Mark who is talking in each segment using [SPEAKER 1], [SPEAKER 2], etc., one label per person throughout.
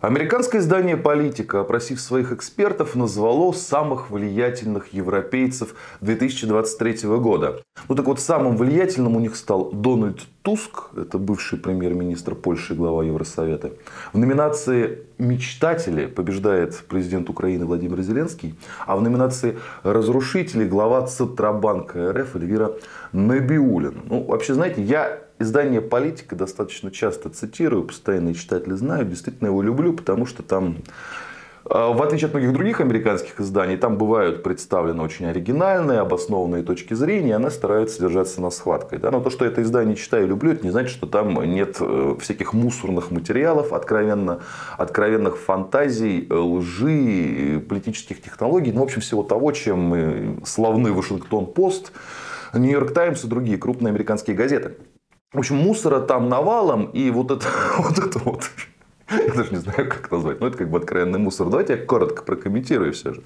[SPEAKER 1] Американское издание «Политика», опросив своих экспертов, назвало самых влиятельных европейцев 2023 года. Ну так вот, самым влиятельным у них стал Дональд Туск, это бывший премьер-министр Польши глава Евросовета. В номинации «Мечтатели» побеждает президент Украины Владимир Зеленский, а в номинации «Разрушители» глава Центробанка РФ Эльвира Набиулина. Ну, вообще, знаете, я издание «Политика» достаточно часто цитирую, постоянные читатели знают, действительно его люблю, потому что там в отличие от многих других американских изданий, там бывают представлены очень оригинальные, обоснованные точки зрения, и она старается держаться на схваткой. Да? Но то, что это издание читаю и люблю, это не значит, что там нет э, всяких мусорных материалов, откровенно, откровенных фантазий, э, лжи, политических технологий, ну, в общем, всего того, чем славны Вашингтон-Пост, Нью-Йорк Таймс и другие крупные американские газеты. В общем, мусора там навалом, и вот это вот, это вот я даже не знаю, как назвать. Но это как бы откровенный мусор. Давайте я коротко прокомментирую все же.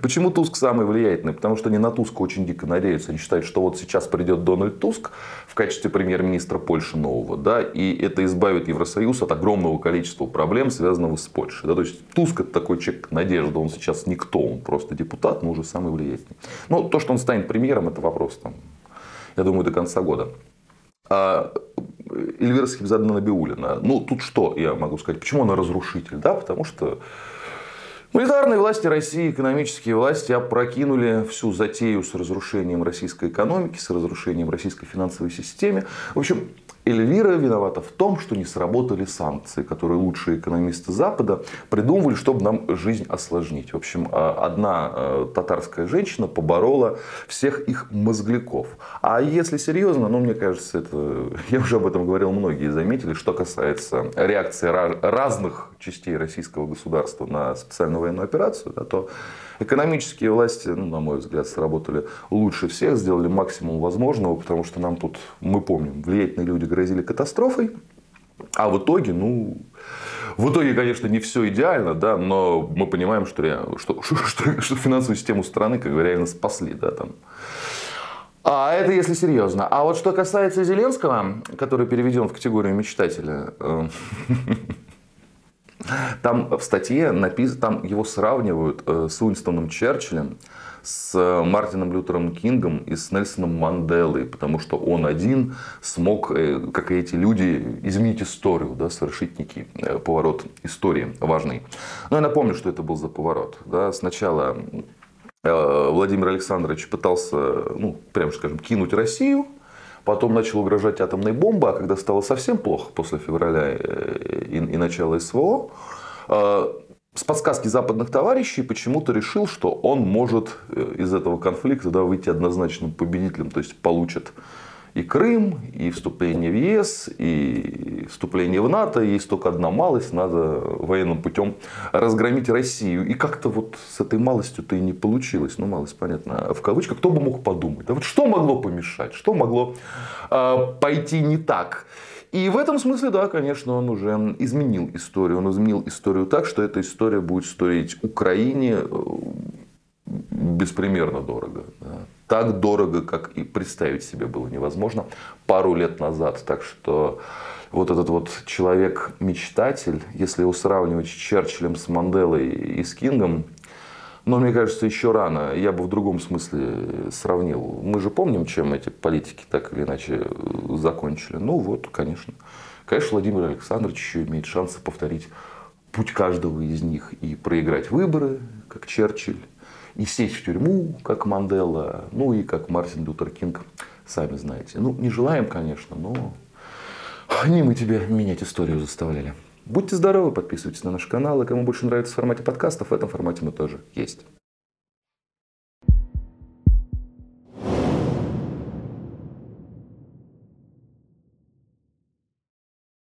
[SPEAKER 1] Почему Туск самый влиятельный? Потому что они на Туска очень дико надеются. Они считают, что вот сейчас придет Дональд Туск в качестве премьер-министра Польши нового. Да, и это избавит Евросоюз от огромного количества проблем, связанных с Польшей. Да, то есть Туск это такой человек надежда. Он сейчас никто. Он просто депутат, но уже самый влиятельный. Но то, что он станет премьером, это вопрос там, я думаю, до конца года. А Эльвира Схибзадна Набиулина. Ну, тут что я могу сказать? Почему она разрушитель? Да, потому что Монетарные власти России, экономические власти опрокинули всю затею с разрушением российской экономики, с разрушением российской финансовой системы. В общем, Эльвира виновата в том, что не сработали санкции, которые лучшие экономисты Запада придумывали, чтобы нам жизнь осложнить. В общем, а, одна а, татарская женщина поборола всех их мозгляков. А если серьезно, ну, мне кажется, это, я уже об этом говорил, многие заметили, что касается реакции разных частей российского государства на специальную военную операцию, да, то Экономические власти, ну, на мой взгляд, сработали лучше всех, сделали максимум возможного, потому что нам тут, мы помним, влиятельные люди грозили катастрофой, а в итоге, ну, в итоге, конечно, не все идеально, да, но мы понимаем, что, реально, что, что, что, финансовую систему страны как бы реально спасли. Да, там. А это если серьезно. А вот что касается Зеленского, который переведен в категорию мечтателя, э, Там в статье написано, там его сравнивают э, с Уинстоном Черчиллем, с Мартином Лютером Кингом и с Нельсоном Манделой, потому что он один смог, э, как и эти люди, изменить историю, да, совершить некий э, поворот истории важный. Но я напомню, что это был за поворот. Да. Сначала Владимир Александрович пытался, ну, прямо скажем, кинуть Россию, Потом начал угрожать атомной бомбой, а когда стало совсем плохо после февраля э, и, и начала СВО, э, с подсказки западных товарищей почему-то решил, что он может э, из этого конфликта да, выйти однозначным победителем, то есть получит и Крым, и вступление в ЕС, и вступление в НАТО. Есть только одна малость, надо военным путем разгромить Россию. И как-то вот с этой малостью-то и не получилось. Ну, малость, понятно, в кавычках. Кто бы мог подумать? Да вот что могло помешать? Что могло э, пойти не так? И в этом смысле, да, конечно, он уже изменил историю. Он изменил историю так, что эта история будет стоить Украине э, беспримерно дорого. Так дорого, как и представить себе было невозможно пару лет назад. Так что вот этот вот человек-мечтатель, если его сравнивать с Черчиллем, с Манделой и с Кингом, но мне кажется, еще рано. Я бы в другом смысле сравнил. Мы же помним, чем эти политики так или иначе закончили. Ну вот, конечно. Конечно, Владимир Александрович еще имеет шансы повторить путь каждого из них и проиграть выборы, как Черчилль, и сесть в тюрьму, как Мандела, ну и как Мартин Лютер Кинг, сами знаете. Ну, не желаем, конечно, но не мы тебя менять историю заставляли. Будьте здоровы, подписывайтесь на наш канал, и кому больше нравится в формате подкастов, в этом формате мы тоже есть.